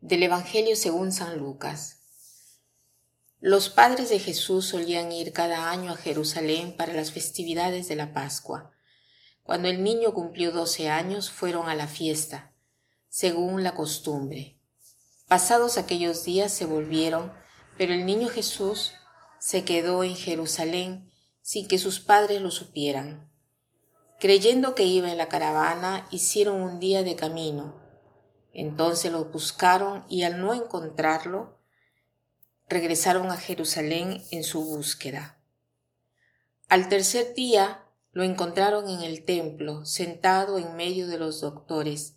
Del Evangelio según San Lucas. Los padres de Jesús solían ir cada año a Jerusalén para las festividades de la Pascua. Cuando el niño cumplió doce años fueron a la fiesta, según la costumbre. Pasados aquellos días se volvieron, pero el niño Jesús se quedó en Jerusalén sin que sus padres lo supieran. Creyendo que iba en la caravana, hicieron un día de camino entonces lo buscaron y al no encontrarlo, regresaron a Jerusalén en su búsqueda. Al tercer día lo encontraron en el templo, sentado en medio de los doctores,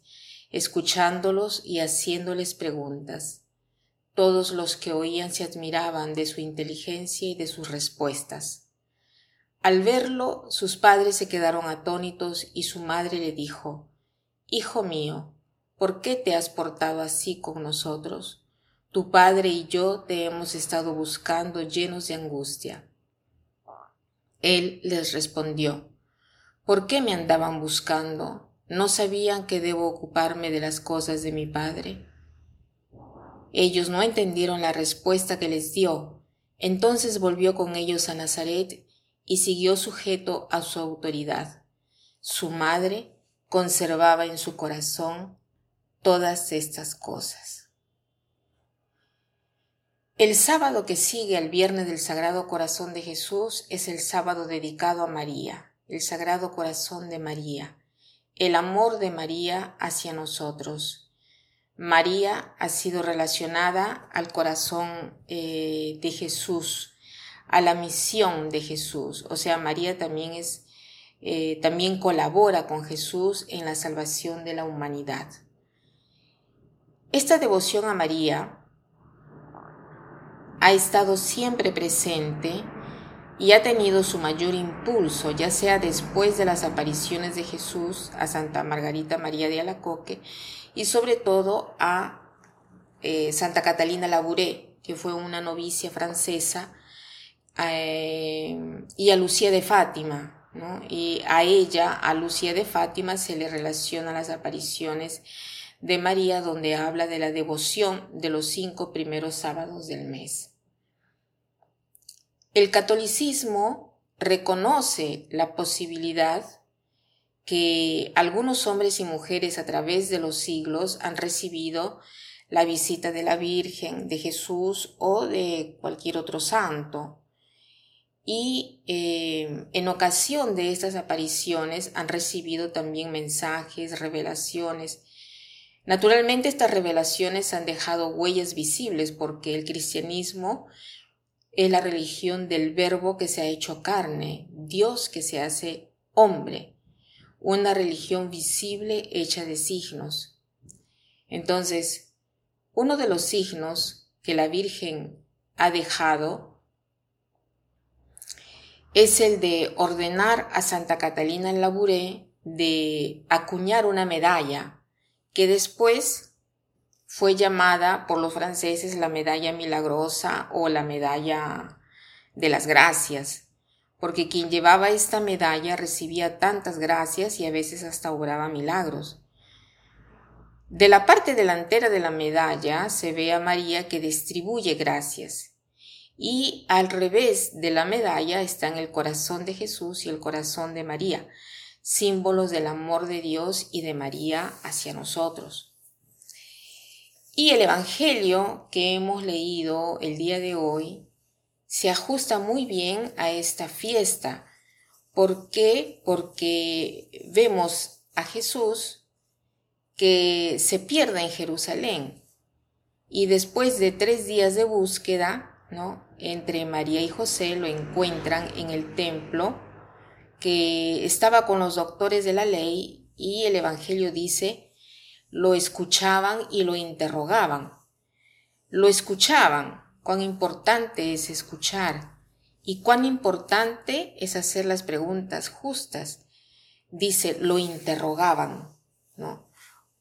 escuchándolos y haciéndoles preguntas. Todos los que oían se admiraban de su inteligencia y de sus respuestas. Al verlo, sus padres se quedaron atónitos y su madre le dijo, Hijo mío, ¿por qué te has portado así con nosotros? Tu padre y yo te hemos estado buscando llenos de angustia. Él les respondió, ¿por qué me andaban buscando? ¿No sabían que debo ocuparme de las cosas de mi padre? Ellos no entendieron la respuesta que les dio. Entonces volvió con ellos a Nazaret y siguió sujeto a su autoridad. Su madre conservaba en su corazón todas estas cosas. El sábado que sigue al viernes del Sagrado Corazón de Jesús es el sábado dedicado a María, el Sagrado Corazón de María, el amor de María hacia nosotros. María ha sido relacionada al corazón eh, de Jesús, a la misión de Jesús. O sea, María también es, eh, también colabora con Jesús en la salvación de la humanidad. Esta devoción a María ha estado siempre presente y ha tenido su mayor impulso, ya sea después de las apariciones de Jesús a Santa Margarita María de Alacoque y sobre todo a eh, Santa Catalina Labouré, que fue una novicia francesa, eh, y a Lucía de Fátima. Y a ella, a Lucía de Fátima, se le relaciona las apariciones de María donde habla de la devoción de los cinco primeros sábados del mes. El catolicismo reconoce la posibilidad que algunos hombres y mujeres a través de los siglos han recibido la visita de la Virgen, de Jesús o de cualquier otro santo. Y eh, en ocasión de estas apariciones han recibido también mensajes, revelaciones Naturalmente estas revelaciones han dejado huellas visibles porque el cristianismo es la religión del verbo que se ha hecho carne, Dios que se hace hombre, una religión visible hecha de signos. Entonces, uno de los signos que la Virgen ha dejado es el de ordenar a Santa Catalina Labouré de acuñar una medalla que después fue llamada por los franceses la medalla milagrosa o la medalla de las gracias, porque quien llevaba esta medalla recibía tantas gracias y a veces hasta obraba milagros. De la parte delantera de la medalla se ve a María que distribuye gracias y al revés de la medalla están el corazón de Jesús y el corazón de María, símbolos del amor de Dios y de María hacia nosotros. Y el Evangelio que hemos leído el día de hoy se ajusta muy bien a esta fiesta. ¿Por qué? Porque vemos a Jesús que se pierde en Jerusalén y después de tres días de búsqueda, ¿no? Entre María y José lo encuentran en el templo que estaba con los doctores de la ley y el Evangelio dice, lo escuchaban y lo interrogaban. Lo escuchaban, cuán importante es escuchar y cuán importante es hacer las preguntas justas. Dice, lo interrogaban, ¿no?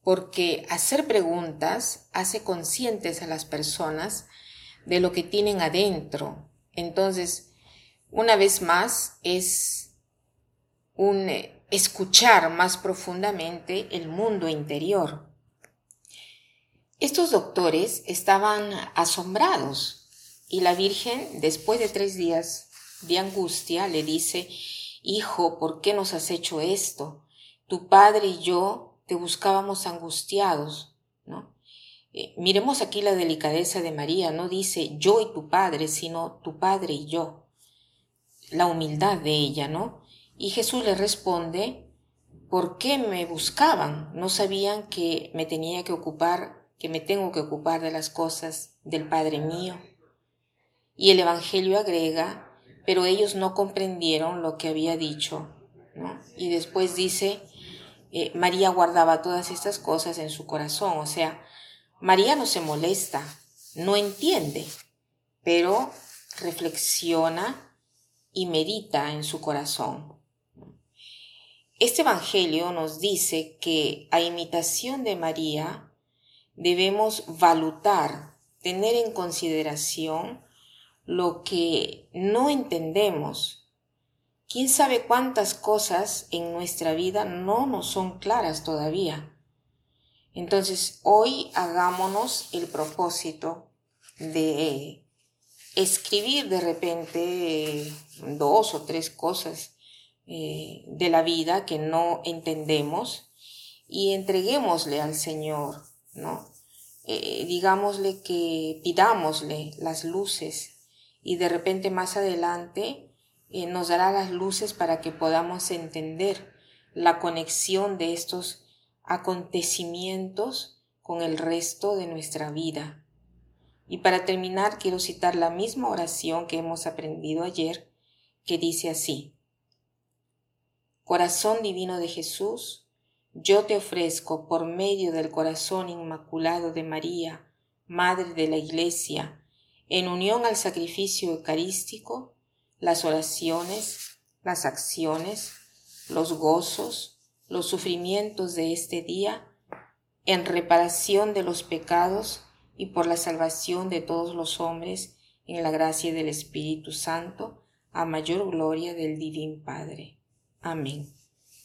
Porque hacer preguntas hace conscientes a las personas de lo que tienen adentro. Entonces, una vez más, es un eh, escuchar más profundamente el mundo interior. Estos doctores estaban asombrados y la Virgen, después de tres días de angustia, le dice, Hijo, ¿por qué nos has hecho esto? Tu padre y yo te buscábamos angustiados, ¿no? Eh, miremos aquí la delicadeza de María, no dice yo y tu padre, sino tu padre y yo. La humildad de ella, ¿no? Y Jesús le responde, ¿por qué me buscaban? No sabían que me tenía que ocupar, que me tengo que ocupar de las cosas del Padre mío. Y el Evangelio agrega, pero ellos no comprendieron lo que había dicho. Y después dice, eh, María guardaba todas estas cosas en su corazón. O sea, María no se molesta, no entiende, pero reflexiona y medita en su corazón. Este Evangelio nos dice que a imitación de María debemos valutar, tener en consideración lo que no entendemos. ¿Quién sabe cuántas cosas en nuestra vida no nos son claras todavía? Entonces, hoy hagámonos el propósito de escribir de repente dos o tres cosas eh, de la vida que no entendemos y entreguémosle al Señor, ¿no? Eh, digámosle que pidámosle las luces y de repente más adelante eh, nos dará las luces para que podamos entender la conexión de estos acontecimientos con el resto de nuestra vida. Y para terminar quiero citar la misma oración que hemos aprendido ayer, que dice así, Corazón divino de Jesús, yo te ofrezco por medio del corazón inmaculado de María, Madre de la Iglesia, en unión al sacrificio eucarístico, las oraciones, las acciones, los gozos, los sufrimientos de este día, en reparación de los pecados y por la salvación de todos los hombres, en la gracia del Espíritu Santo, a mayor gloria del Divino Padre. Amén.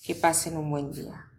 Que pasen un buen día.